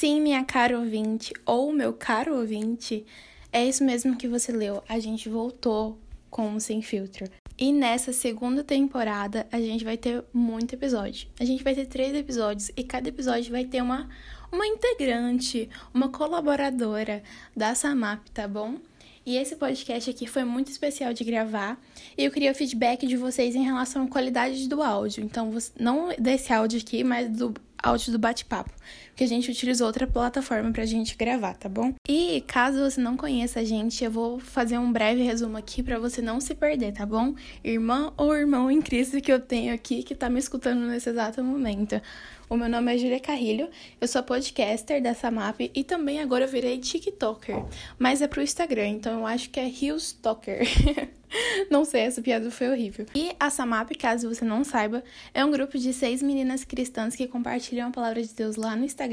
Sim, minha cara ouvinte, ou meu caro ouvinte, é isso mesmo que você leu. A gente voltou com o Sem Filtro. E nessa segunda temporada, a gente vai ter muito episódio. A gente vai ter três episódios e cada episódio vai ter uma, uma integrante, uma colaboradora da Samap, tá bom? E esse podcast aqui foi muito especial de gravar. E eu queria o feedback de vocês em relação à qualidade do áudio. Então, não desse áudio aqui, mas do áudio do bate-papo, porque a gente utilizou outra plataforma pra gente gravar, tá bom? E caso você não conheça a gente, eu vou fazer um breve resumo aqui para você não se perder, tá bom? Irmã ou irmão em crise que eu tenho aqui que tá me escutando nesse exato momento. O meu nome é Julia Carrilho, eu sou podcaster da Samap e também agora eu virei TikToker, mas é pro Instagram, então eu acho que é Hillstalker. não sei, essa piada foi horrível. E a Samap, caso você não saiba, é um grupo de seis meninas cristãs que compartilham a palavra de Deus lá no Instagram.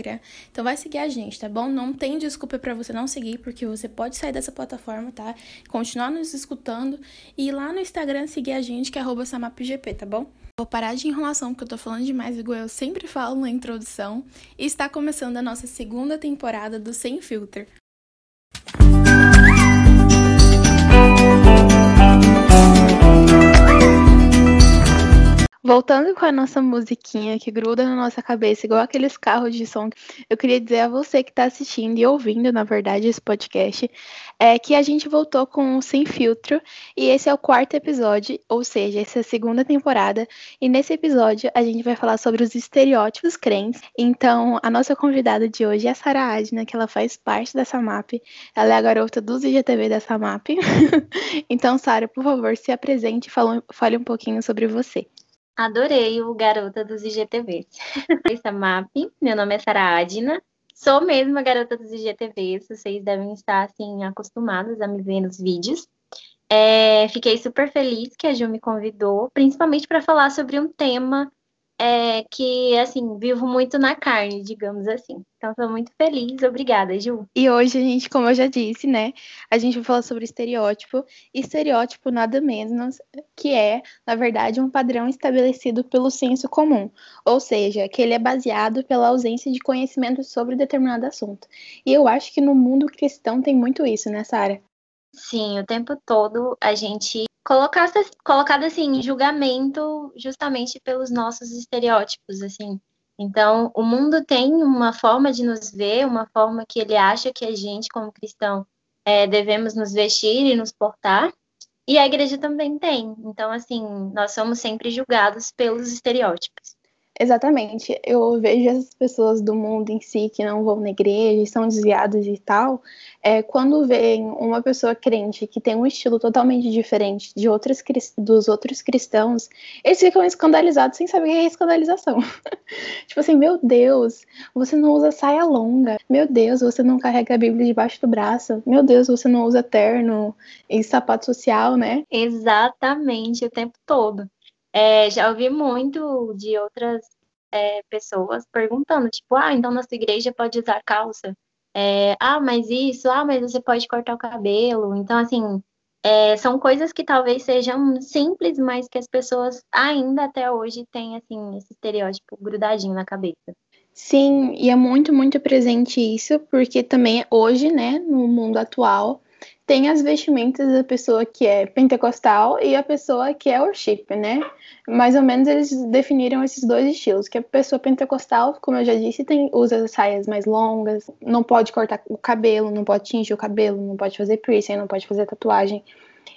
Então vai seguir a gente, tá bom? Não tem desculpa para você não seguir, porque você pode sair dessa plataforma, tá? Continuar nos escutando e ir lá no Instagram seguir a gente, que é samapgp, tá bom? Vou parar de enrolação porque eu tô falando demais, igual eu sempre falo na introdução. E está começando a nossa segunda temporada do Sem Filter. Voltando com a nossa musiquinha que gruda na nossa cabeça, igual aqueles carros de som, eu queria dizer a você que está assistindo e ouvindo, na verdade, esse podcast, é que a gente voltou com o Sem Filtro e esse é o quarto episódio, ou seja, essa é a segunda temporada. E nesse episódio a gente vai falar sobre os estereótipos crentes. Então, a nossa convidada de hoje é a Sara Adna, que ela faz parte dessa MAP. Ela é a garota dos IGTV dessa MAP. então, Sara, por favor, se apresente e fale um pouquinho sobre você. Adorei o Garota dos IGTVs. Essa MAP, meu nome é Sara Adina, sou mesmo a Garota dos IGTVs, vocês devem estar, assim, acostumados a me ver nos vídeos. É, fiquei super feliz que a Ju me convidou, principalmente para falar sobre um tema é, que, assim, vivo muito na carne, digamos assim. Então, estou muito feliz. Obrigada, Ju. E hoje a gente, como eu já disse, né, a gente vai falar sobre estereótipo. Estereótipo nada menos que é, na verdade, um padrão estabelecido pelo senso comum. Ou seja, que ele é baseado pela ausência de conhecimento sobre determinado assunto. E eu acho que no mundo cristão tem muito isso, né, Sara? Sim, o tempo todo a gente colocasse, colocado assim em julgamento justamente pelos nossos estereótipos, assim. Então, o mundo tem uma forma de nos ver, uma forma que ele acha que a gente, como cristão, é, devemos nos vestir e nos portar, e a igreja também tem. Então, assim, nós somos sempre julgados pelos estereótipos. Exatamente. Eu vejo essas pessoas do mundo em si que não vão na igreja, são desviadas e tal. É, quando veem uma pessoa crente que tem um estilo totalmente diferente de outras, dos outros cristãos, eles ficam escandalizados sem saber o que é escandalização. tipo assim, meu Deus, você não usa saia longa. Meu Deus, você não carrega a Bíblia debaixo do braço. Meu Deus, você não usa terno e sapato social, né? Exatamente, o tempo todo. É, já ouvi muito de outras é, pessoas perguntando, tipo, ah, então na sua igreja pode usar calça? É, ah, mas isso, ah, mas você pode cortar o cabelo. Então, assim, é, são coisas que talvez sejam simples, mas que as pessoas ainda até hoje têm, assim, esse estereótipo grudadinho na cabeça. Sim, e é muito, muito presente isso, porque também hoje, né, no mundo atual, tem as vestimentas da pessoa que é pentecostal e a pessoa que é worship, né? Mais ou menos eles definiram esses dois estilos, que a pessoa pentecostal, como eu já disse, tem, usa saias mais longas, não pode cortar o cabelo, não pode tingir o cabelo, não pode fazer piercing, não pode fazer tatuagem.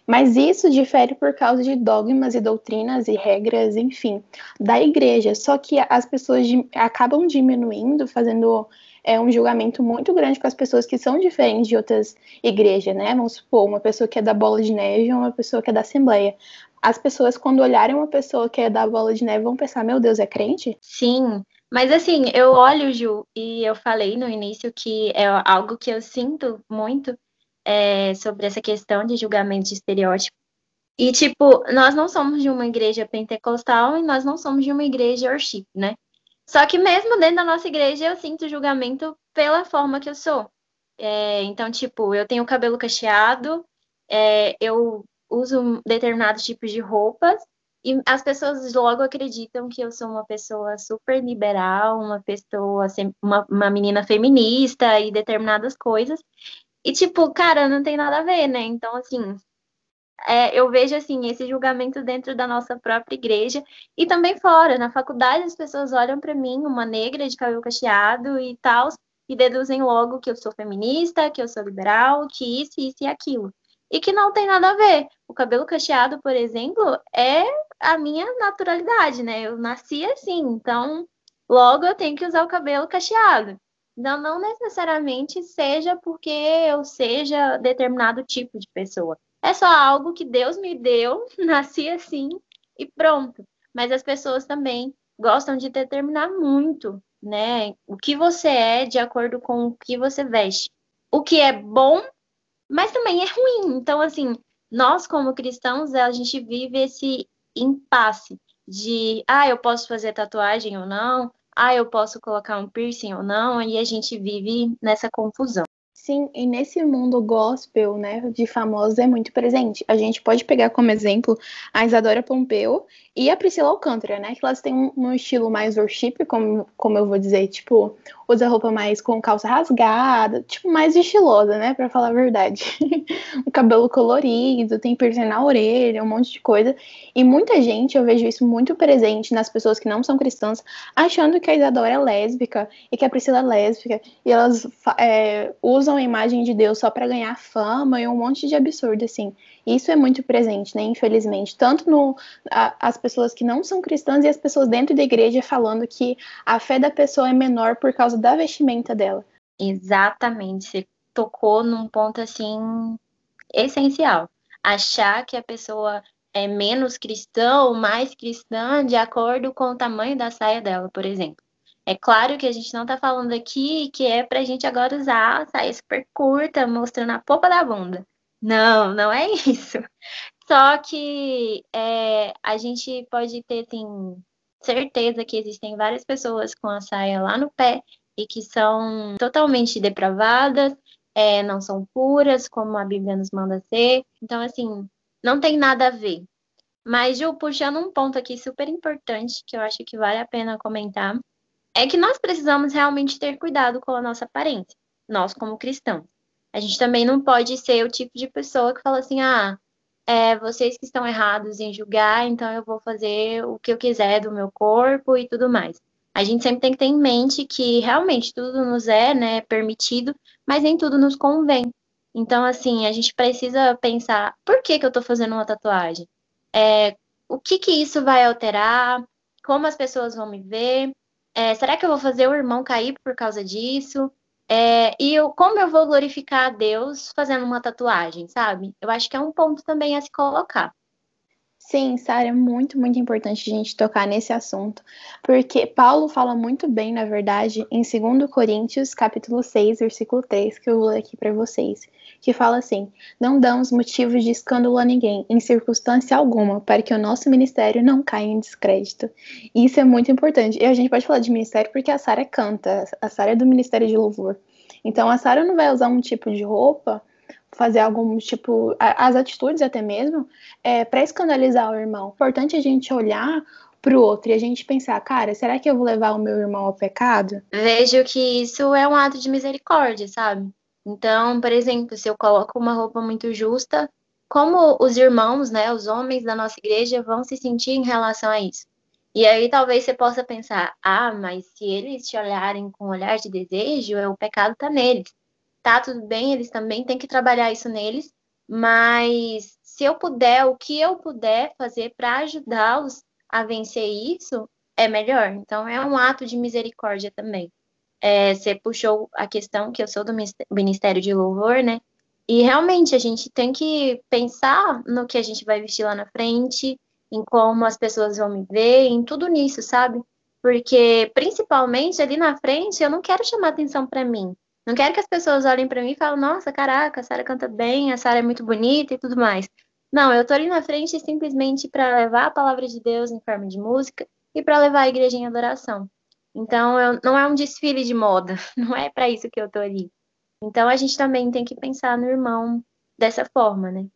Mas isso difere por causa de dogmas e doutrinas e regras, enfim, da igreja. Só que as pessoas acabam diminuindo, fazendo é um julgamento muito grande para as pessoas que são diferentes de outras igrejas, né? Vamos supor, uma pessoa que é da Bola de Neve e uma pessoa que é da Assembleia. As pessoas, quando olharem uma pessoa que é da Bola de Neve, vão pensar: meu Deus, é crente? Sim. Mas assim, eu olho, Ju, e eu falei no início que é algo que eu sinto muito é, sobre essa questão de julgamento de estereótipo. E, tipo, nós não somos de uma igreja pentecostal e nós não somos de uma igreja worship, né? Só que mesmo dentro da nossa igreja eu sinto julgamento pela forma que eu sou. É, então, tipo, eu tenho cabelo cacheado, é, eu uso determinados tipos de roupas E as pessoas logo acreditam que eu sou uma pessoa super liberal, uma pessoa, uma, uma menina feminista e determinadas coisas. E, tipo, cara, não tem nada a ver, né? Então, assim, é, eu vejo assim esse julgamento dentro da nossa própria igreja e também fora. Na faculdade as pessoas olham para mim, uma negra de cabelo cacheado e tal, e deduzem logo que eu sou feminista, que eu sou liberal, que isso, isso e aquilo. E que não tem nada a ver. O cabelo cacheado, por exemplo, é a minha naturalidade, né? Eu nasci assim, então logo eu tenho que usar o cabelo cacheado. Então, não necessariamente seja porque eu seja determinado tipo de pessoa. É só algo que Deus me deu, nasci assim e pronto. Mas as pessoas também gostam de determinar muito, né? O que você é de acordo com o que você veste. O que é bom, mas também é ruim. Então, assim, nós como cristãos, a gente vive esse impasse de, ah, eu posso fazer tatuagem ou não, ah, eu posso colocar um piercing ou não, e a gente vive nessa confusão. Sim, e nesse mundo gospel, né, de famosos é muito presente. A gente pode pegar como exemplo a Isadora Pompeu e a Priscila Alcântara, né, que elas têm um, um estilo mais worship, como, como eu vou dizer, tipo, usa roupa mais com calça rasgada, tipo, mais estilosa, né? Pra falar a verdade. o cabelo colorido, tem piercing na orelha, um monte de coisa. E muita gente, eu vejo isso muito presente nas pessoas que não são cristãs, achando que a Isadora é lésbica e que a Priscila é lésbica. E elas é, usam a imagem de Deus só para ganhar fama e um monte de absurdo, assim. Isso é muito presente, né? Infelizmente. Tanto no a, as pessoas que não são cristãs e as pessoas dentro da igreja falando que a fé da pessoa é menor por causa da vestimenta dela. Exatamente. Você tocou num ponto assim essencial. Achar que a pessoa é menos cristã ou mais cristã de acordo com o tamanho da saia dela, por exemplo. É claro que a gente não está falando aqui que é para a gente agora usar saia super curta, mostrando a popa da bunda. Não, não é isso. Só que é, a gente pode ter assim, certeza que existem várias pessoas com a saia lá no pé e que são totalmente depravadas, é, não são puras, como a Bíblia nos manda ser. Então, assim, não tem nada a ver. Mas, Ju, puxando um ponto aqui super importante, que eu acho que vale a pena comentar, é que nós precisamos realmente ter cuidado com a nossa aparência, nós como cristãos. A gente também não pode ser o tipo de pessoa que fala assim, ah, é, vocês que estão errados em julgar, então eu vou fazer o que eu quiser do meu corpo e tudo mais. A gente sempre tem que ter em mente que realmente tudo nos é né, permitido, mas nem tudo nos convém. Então, assim, a gente precisa pensar, por que, que eu estou fazendo uma tatuagem? É, o que, que isso vai alterar? Como as pessoas vão me ver? É, será que eu vou fazer o irmão cair por causa disso? É, e eu, como eu vou glorificar a Deus fazendo uma tatuagem, sabe? Eu acho que é um ponto também a se colocar. Sim, Sara, é muito, muito importante a gente tocar nesse assunto, porque Paulo fala muito bem, na verdade, em 2 Coríntios, capítulo 6, versículo 3, que eu vou ler aqui para vocês, que fala assim: Não damos motivos de escândalo a ninguém, em circunstância alguma, para que o nosso ministério não caia em descrédito. E isso é muito importante. E a gente pode falar de ministério porque a Sara canta, a Sara é do Ministério de Louvor. Então a Sara não vai usar um tipo de roupa fazer algum tipo, as atitudes até mesmo, é, para escandalizar o irmão. Importante a gente olhar para o outro e a gente pensar, cara, será que eu vou levar o meu irmão ao pecado? Vejo que isso é um ato de misericórdia, sabe? Então, por exemplo, se eu coloco uma roupa muito justa, como os irmãos, né, os homens da nossa igreja vão se sentir em relação a isso? E aí talvez você possa pensar, ah, mas se eles te olharem com um olhar de desejo, o pecado está neles tá tudo bem, eles também têm que trabalhar isso neles, mas se eu puder, o que eu puder fazer para ajudá-los a vencer isso, é melhor. Então, é um ato de misericórdia também. É, você puxou a questão que eu sou do Ministério de Louvor, né? E realmente a gente tem que pensar no que a gente vai vestir lá na frente, em como as pessoas vão me ver, em tudo nisso, sabe? Porque principalmente ali na frente eu não quero chamar atenção para mim. Não quero que as pessoas olhem para mim e falem, nossa, caraca, a Sara canta bem, a Sara é muito bonita e tudo mais. Não, eu tô ali na frente simplesmente para levar a palavra de Deus em forma de música e para levar a igreja em adoração. Então, eu, não é um desfile de moda, não é para isso que eu tô ali. Então, a gente também tem que pensar no irmão dessa forma, né?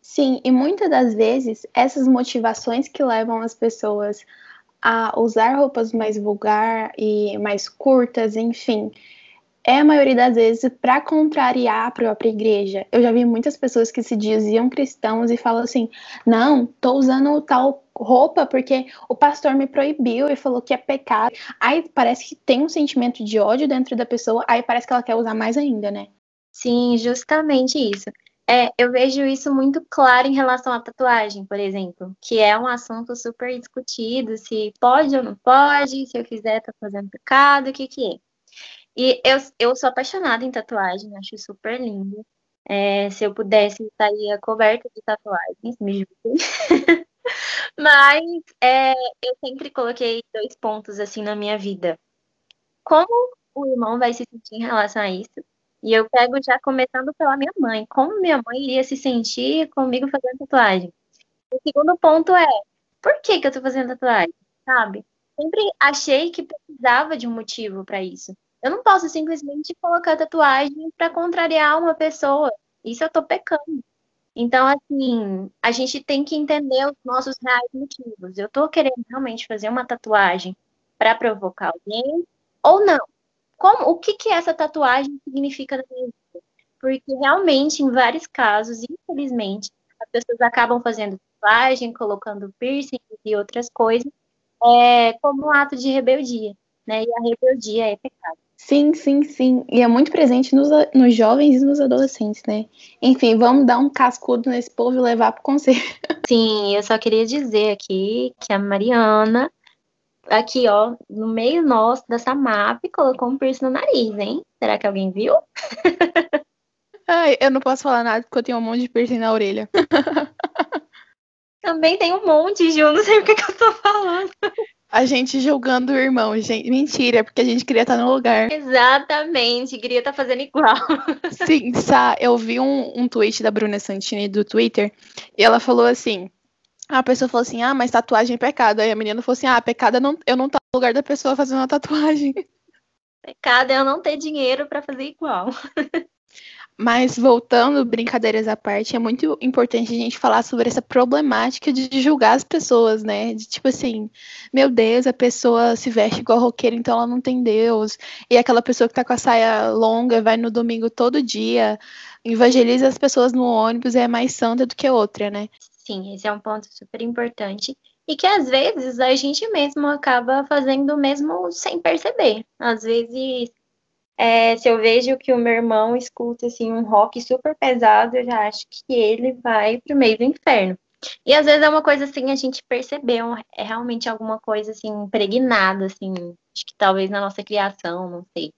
Sim, e muitas das vezes essas motivações que levam as pessoas a usar roupas mais vulgar e mais curtas, enfim, é a maioria das vezes para contrariar a própria igreja. Eu já vi muitas pessoas que se diziam cristãos e falam assim: não, tô usando tal roupa porque o pastor me proibiu e falou que é pecado. Aí parece que tem um sentimento de ódio dentro da pessoa, aí parece que ela quer usar mais ainda, né? Sim, justamente isso. É, eu vejo isso muito claro em relação à tatuagem, por exemplo, que é um assunto super discutido, se pode ou não pode, se eu fizer, tá fazendo pecado, o que que é. E eu, eu sou apaixonada em tatuagem, acho super lindo. É, se eu pudesse, estaria coberta de tatuagens, me julguem. Mas é, eu sempre coloquei dois pontos assim na minha vida. Como o irmão vai se sentir em relação a isso? E eu pego já começando pela minha mãe. Como minha mãe iria se sentir comigo fazendo tatuagem? O segundo ponto é, por que, que eu tô fazendo tatuagem? Sabe? Sempre achei que precisava de um motivo para isso. Eu não posso simplesmente colocar tatuagem para contrariar uma pessoa. Isso eu tô pecando. Então, assim, a gente tem que entender os nossos reais motivos. Eu tô querendo realmente fazer uma tatuagem para provocar alguém ou não? Como, o que, que essa tatuagem significa na minha vida? Porque realmente, em vários casos, infelizmente, as pessoas acabam fazendo tatuagem, colocando piercing e outras coisas, é, como um ato de rebeldia, né? E a rebeldia é pecado. Sim, sim, sim. E é muito presente nos, nos jovens e nos adolescentes, né? Enfim, vamos dar um cascudo nesse povo e levar pro conselho. Sim, eu só queria dizer aqui que a Mariana, aqui, ó, no meio nosso dessa map, colocou um piercing no nariz, hein? Será que alguém viu? Ai, eu não posso falar nada porque eu tenho um monte de piercing na orelha. Também tem um monte, Ju, não sei o que, que eu tô falando. A gente julgando o irmão, gente. Mentira, porque a gente queria estar no lugar. Exatamente, queria estar fazendo igual. Sim, Sá, eu vi um, um tweet da Bruna Santini do Twitter e ela falou assim. A pessoa falou assim: Ah, mas tatuagem é pecado. Aí a menina falou assim: Ah, pecado é não, eu não estar no lugar da pessoa fazendo uma tatuagem. Pecado é eu não ter dinheiro para fazer igual. Mas voltando, brincadeiras à parte, é muito importante a gente falar sobre essa problemática de julgar as pessoas, né? De tipo assim, meu Deus, a pessoa se veste igual roqueira, então ela não tem Deus. E aquela pessoa que tá com a saia longa, vai no domingo todo dia, evangeliza as pessoas no ônibus, é mais santa do que outra, né? Sim, esse é um ponto super importante. E que às vezes a gente mesmo acaba fazendo mesmo sem perceber. Às vezes é, se eu vejo que o meu irmão escuta assim um rock super pesado, eu já acho que ele vai pro meio do inferno. E às vezes é uma coisa assim, a gente percebeu, é realmente alguma coisa assim, impregnada, assim, acho que talvez na nossa criação, não sei.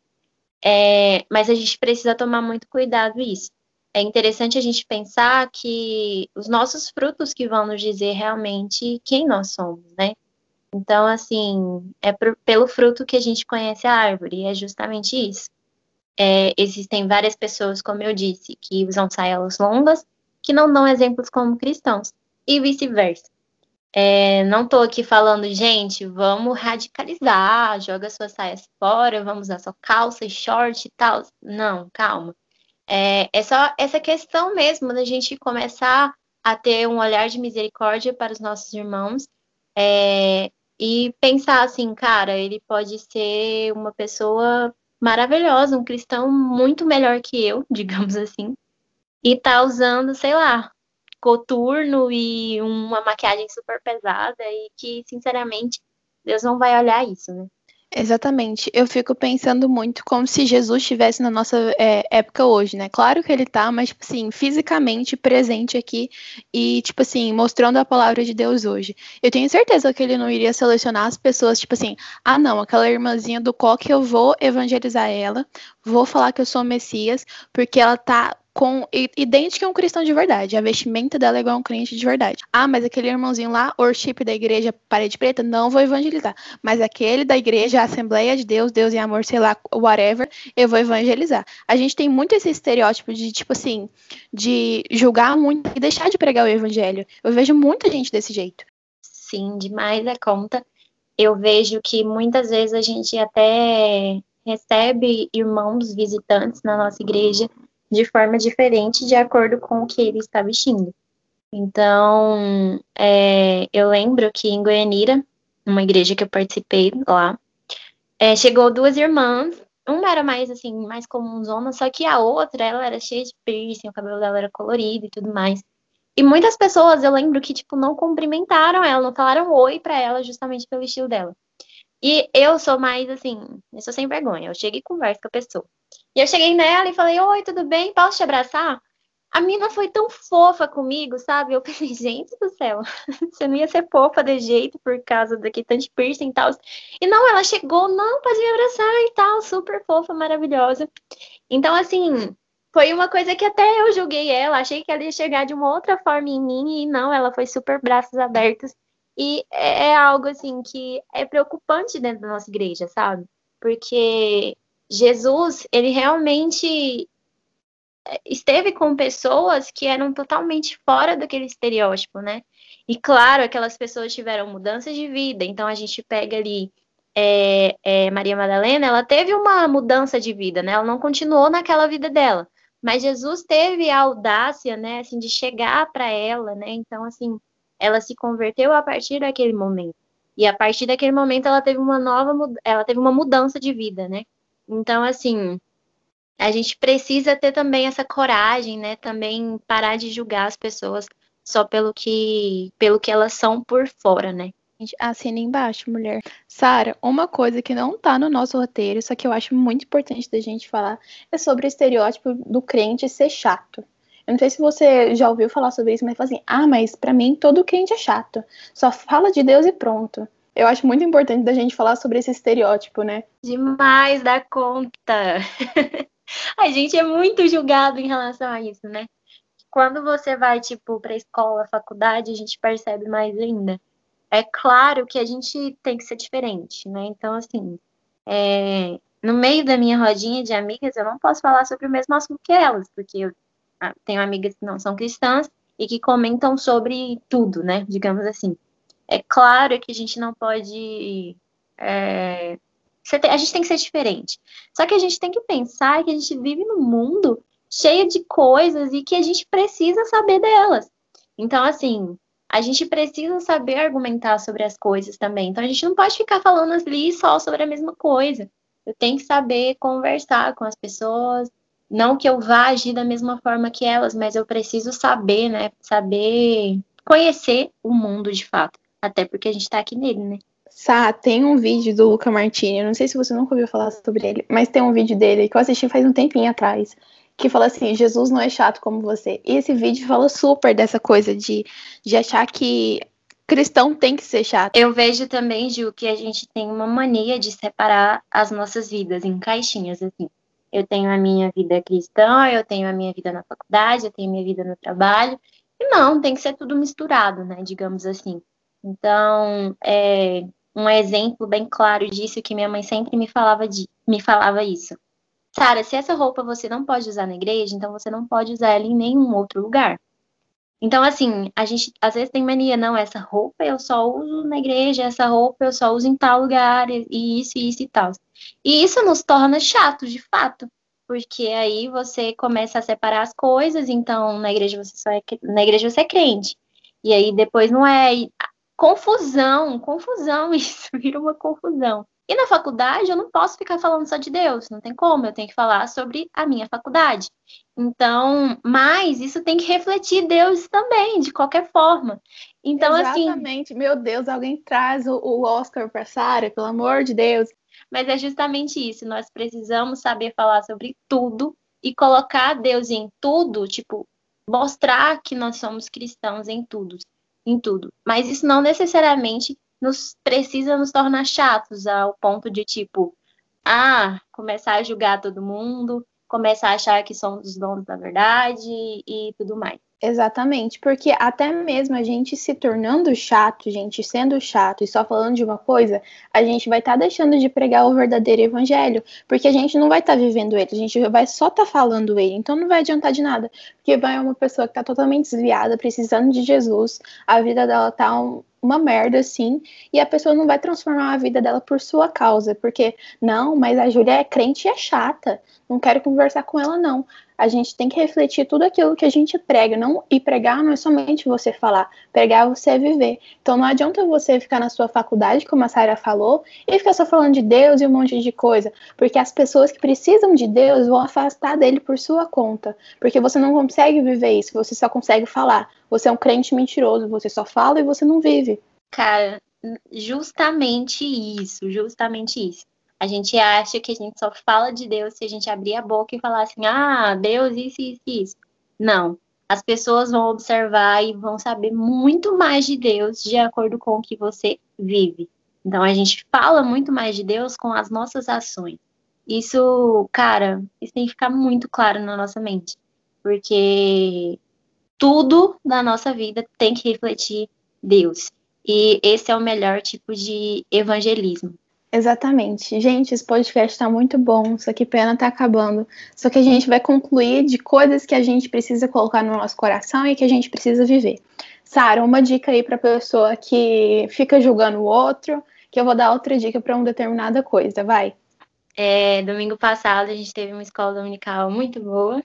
É, mas a gente precisa tomar muito cuidado isso. É interessante a gente pensar que os nossos frutos que vão nos dizer realmente quem nós somos, né? Então, assim, é por, pelo fruto que a gente conhece a árvore, e é justamente isso. É, existem várias pessoas, como eu disse, que usam saias longas, que não dão exemplos como cristãos, e vice-versa. É, não estou aqui falando, gente, vamos radicalizar, joga suas saias fora, vamos usar só calça e short e tal. Não, calma. É, é só essa questão mesmo da gente começar a ter um olhar de misericórdia para os nossos irmãos é, e pensar assim, cara, ele pode ser uma pessoa maravilhosa, um cristão muito melhor que eu, digamos assim, e tá usando, sei lá, coturno e uma maquiagem super pesada e que, sinceramente, Deus não vai olhar isso, né? Exatamente. Eu fico pensando muito como se Jesus estivesse na nossa é, época hoje, né? Claro que ele tá, mas, tipo assim, fisicamente presente aqui e, tipo assim, mostrando a palavra de Deus hoje. Eu tenho certeza que ele não iria selecionar as pessoas, tipo assim, ah, não, aquela irmãzinha do coque, eu vou evangelizar ela, vou falar que eu sou o Messias, porque ela tá com idêntica a um cristão de verdade. A vestimenta dela é igual a um crente de verdade. Ah, mas aquele irmãozinho lá, worship da igreja parede preta, não vou evangelizar. Mas aquele da igreja, Assembleia de Deus, Deus e amor, sei lá, whatever, eu vou evangelizar. A gente tem muito esse estereótipo de, tipo assim, de julgar muito e deixar de pregar o evangelho. Eu vejo muita gente desse jeito. Sim, demais a conta. Eu vejo que muitas vezes a gente até recebe irmãos visitantes na nossa igreja de forma diferente de acordo com o que ele está vestindo. Então, é, eu lembro que em Goianira, numa igreja que eu participei lá, é, chegou duas irmãs. Uma era mais assim, mais comunzona, só que a outra, ela era cheia de piercing, o cabelo dela era colorido e tudo mais. E muitas pessoas, eu lembro que, tipo, não cumprimentaram ela, não falaram oi para ela justamente pelo estilo dela. E eu sou mais assim, eu sou sem vergonha. Eu cheguei e converso com a pessoa. E eu cheguei nela e falei, oi, tudo bem? Posso te abraçar? A mina foi tão fofa comigo, sabe? Eu pensei, gente do céu, você não ia ser fofa de jeito por causa daqui tanto piercing e tal. E não, ela chegou, não, pode me abraçar e tal, super fofa, maravilhosa. Então, assim, foi uma coisa que até eu julguei ela, achei que ela ia chegar de uma outra forma em mim, e não, ela foi super braços abertos. E é, é algo, assim, que é preocupante dentro da nossa igreja, sabe? Porque Jesus, ele realmente esteve com pessoas que eram totalmente fora daquele estereótipo, né? E claro, aquelas pessoas tiveram mudanças de vida. Então a gente pega ali é, é, Maria Madalena, ela teve uma mudança de vida, né? Ela não continuou naquela vida dela, mas Jesus teve a audácia, né? Assim, de chegar para ela, né? Então assim, ela se converteu a partir daquele momento. E a partir daquele momento ela teve uma nova, ela teve uma mudança de vida, né? Então assim, a gente precisa ter também essa coragem, né? Também parar de julgar as pessoas só pelo que, pelo que elas são por fora, né? Assina embaixo, mulher. Sara, uma coisa que não tá no nosso roteiro, só que eu acho muito importante da gente falar, é sobre o estereótipo do crente ser chato. Eu não sei se você já ouviu falar sobre isso, mas fala assim: ah, mas para mim todo crente é chato. Só fala de Deus e pronto. Eu acho muito importante da gente falar sobre esse estereótipo, né? Demais da conta. A gente é muito julgado em relação a isso, né? Quando você vai, tipo, pra escola, faculdade, a gente percebe mais ainda. É claro que a gente tem que ser diferente, né? Então, assim, é... no meio da minha rodinha de amigas, eu não posso falar sobre o mesmo assunto que elas, porque eu ah, tenho amigas que não são cristãs e que comentam sobre tudo, né? Digamos assim. É claro que a gente não pode é, a gente tem que ser diferente. Só que a gente tem que pensar que a gente vive num mundo cheio de coisas e que a gente precisa saber delas. Então, assim, a gente precisa saber argumentar sobre as coisas também. Então, a gente não pode ficar falando ali só sobre a mesma coisa. Eu tenho que saber conversar com as pessoas. Não que eu vá agir da mesma forma que elas, mas eu preciso saber, né? Saber conhecer o mundo de fato. Até porque a gente tá aqui nele, né? Sá, tem um vídeo do Luca Martini, eu não sei se você nunca ouviu falar sobre ele, mas tem um vídeo dele que eu assisti faz um tempinho atrás, que fala assim, Jesus não é chato como você. E esse vídeo fala super dessa coisa de, de achar que cristão tem que ser chato. Eu vejo também, Ju, que a gente tem uma mania de separar as nossas vidas em caixinhas, assim. Eu tenho a minha vida cristã, eu tenho a minha vida na faculdade, eu tenho a minha vida no trabalho. E não, tem que ser tudo misturado, né? Digamos assim. Então, é, um exemplo bem claro disso que minha mãe sempre me falava de, me falava isso. Sara, se essa roupa você não pode usar na igreja, então você não pode usar ela em nenhum outro lugar. Então, assim, a gente às vezes tem mania, não, essa roupa eu só uso na igreja, essa roupa eu só uso em tal lugar, e isso, e isso e tal. E isso nos torna chatos, de fato, porque aí você começa a separar as coisas, então na igreja você só é, na igreja você é crente. E aí depois não é confusão, confusão isso, vira uma confusão. E na faculdade eu não posso ficar falando só de Deus, não tem como, eu tenho que falar sobre a minha faculdade. Então, mas isso tem que refletir Deus também, de qualquer forma. Então, Exatamente. assim. Exatamente, meu Deus, alguém traz o Oscar para Sara, pelo amor de Deus. Mas é justamente isso, nós precisamos saber falar sobre tudo e colocar Deus em tudo, tipo, mostrar que nós somos cristãos em tudo em tudo. Mas isso não necessariamente nos precisa nos tornar chatos ao ponto de tipo, ah, começar a julgar todo mundo, começar a achar que somos os donos da verdade e tudo mais. Exatamente, porque até mesmo a gente se tornando chato, gente sendo chato e só falando de uma coisa, a gente vai estar tá deixando de pregar o verdadeiro evangelho, porque a gente não vai estar tá vivendo ele, a gente vai só estar tá falando ele, então não vai adiantar de nada, porque vai uma pessoa que está totalmente desviada, precisando de Jesus, a vida dela tá um, uma merda assim, e a pessoa não vai transformar a vida dela por sua causa, porque não, mas a Júlia é crente e é chata, não quero conversar com ela não. A gente tem que refletir tudo aquilo que a gente prega, não e pregar não é somente você falar, pregar é você viver. Então não adianta você ficar na sua faculdade, como a Sara falou, e ficar só falando de Deus e um monte de coisa, porque as pessoas que precisam de Deus vão afastar dele por sua conta, porque você não consegue viver isso, você só consegue falar. Você é um crente mentiroso, você só fala e você não vive. Cara, justamente isso, justamente isso. A gente acha que a gente só fala de Deus se a gente abrir a boca e falar assim: ah, Deus, isso, isso, isso. Não. As pessoas vão observar e vão saber muito mais de Deus de acordo com o que você vive. Então a gente fala muito mais de Deus com as nossas ações. Isso, cara, isso tem que ficar muito claro na nossa mente. Porque tudo na nossa vida tem que refletir Deus. E esse é o melhor tipo de evangelismo. Exatamente. Gente, esse podcast tá muito bom, só que pena tá acabando. Só que a gente vai concluir de coisas que a gente precisa colocar no nosso coração e que a gente precisa viver. Sara, uma dica aí pra pessoa que fica julgando o outro, que eu vou dar outra dica para uma determinada coisa, vai. É, domingo passado a gente teve uma escola dominical muito boa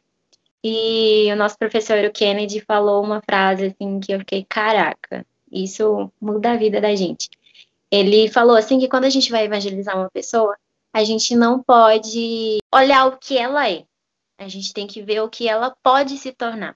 e o nosso professor, o Kennedy, falou uma frase assim que eu fiquei, caraca, isso muda a vida da gente. Ele falou assim que quando a gente vai evangelizar uma pessoa, a gente não pode olhar o que ela é. A gente tem que ver o que ela pode se tornar.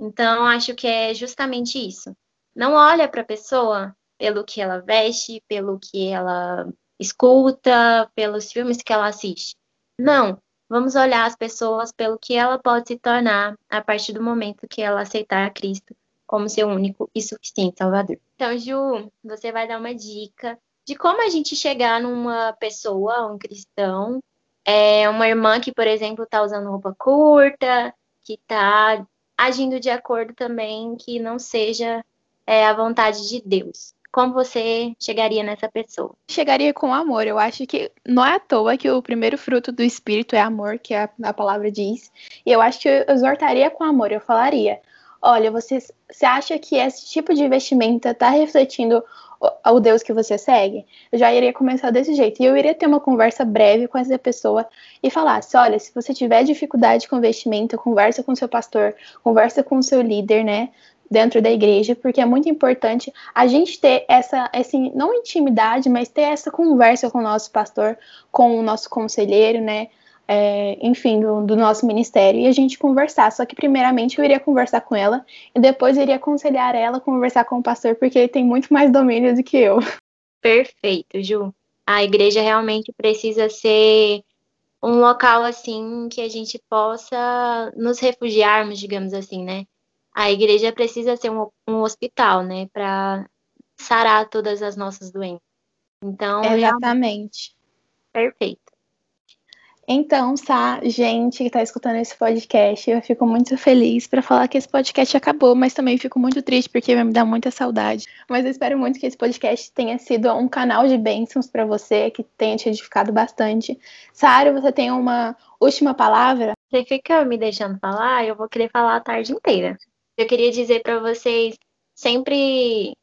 Então, acho que é justamente isso. Não olha para a pessoa pelo que ela veste, pelo que ela escuta, pelos filmes que ela assiste. Não, Vamos olhar as pessoas pelo que ela pode se tornar a partir do momento que ela aceitar a Cristo como seu único e suficiente Salvador. Então, Ju, você vai dar uma dica de como a gente chegar numa pessoa, um cristão, é uma irmã que, por exemplo, está usando roupa curta, que está agindo de acordo também que não seja é, a vontade de Deus como você chegaria nessa pessoa? Chegaria com amor. Eu acho que não é à toa que o primeiro fruto do Espírito é amor, que a, a palavra diz. E eu acho que eu exortaria com amor. Eu falaria: olha, você, você acha que esse tipo de vestimenta está refletindo o, o Deus que você segue? Eu já iria começar desse jeito. E eu iria ter uma conversa breve com essa pessoa e falar: olha, se você tiver dificuldade com vestimenta, conversa com seu pastor, conversa com seu líder, né? Dentro da igreja, porque é muito importante a gente ter essa, assim, não intimidade, mas ter essa conversa com o nosso pastor, com o nosso conselheiro, né? É, enfim, do, do, nosso ministério, e a gente conversar. Só que, primeiramente, eu iria conversar com ela, e depois iria aconselhar ela a conversar com o pastor, porque ele tem muito mais domínio do que eu. Perfeito, Ju. A igreja realmente precisa ser um local, assim, que a gente possa nos refugiarmos, digamos assim, né? A igreja precisa ser um, um hospital, né, para sarar todas as nossas doenças. Então, exatamente. Perfeito. Então, tá, gente que está escutando esse podcast, eu fico muito feliz para falar que esse podcast acabou, mas também fico muito triste porque vai me dar muita saudade. Mas eu espero muito que esse podcast tenha sido um canal de bênçãos para você, que tenha te edificado bastante. Sara, você tem uma última palavra? Você fica me deixando falar, eu vou querer falar a tarde inteira. Eu queria dizer para vocês, sempre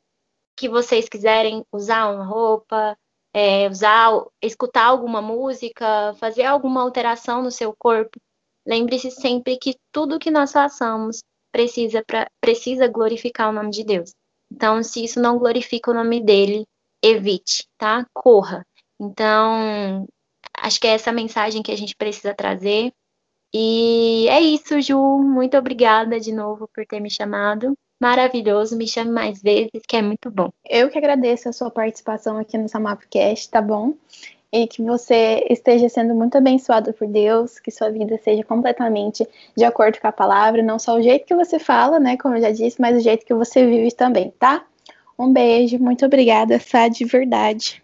que vocês quiserem usar uma roupa, é, usar, escutar alguma música, fazer alguma alteração no seu corpo, lembre-se sempre que tudo que nós façamos precisa, pra, precisa glorificar o nome de Deus. Então, se isso não glorifica o nome dele, evite, tá? Corra. Então, acho que é essa mensagem que a gente precisa trazer. E é isso, Ju. Muito obrigada de novo por ter me chamado. Maravilhoso, me chame mais vezes, que é muito bom. Eu que agradeço a sua participação aqui no Samapcast, tá bom? E que você esteja sendo muito abençoado por Deus, que sua vida seja completamente de acordo com a palavra, não só o jeito que você fala, né, como eu já disse, mas o jeito que você vive também, tá? Um beijo, muito obrigada, Sá, de verdade.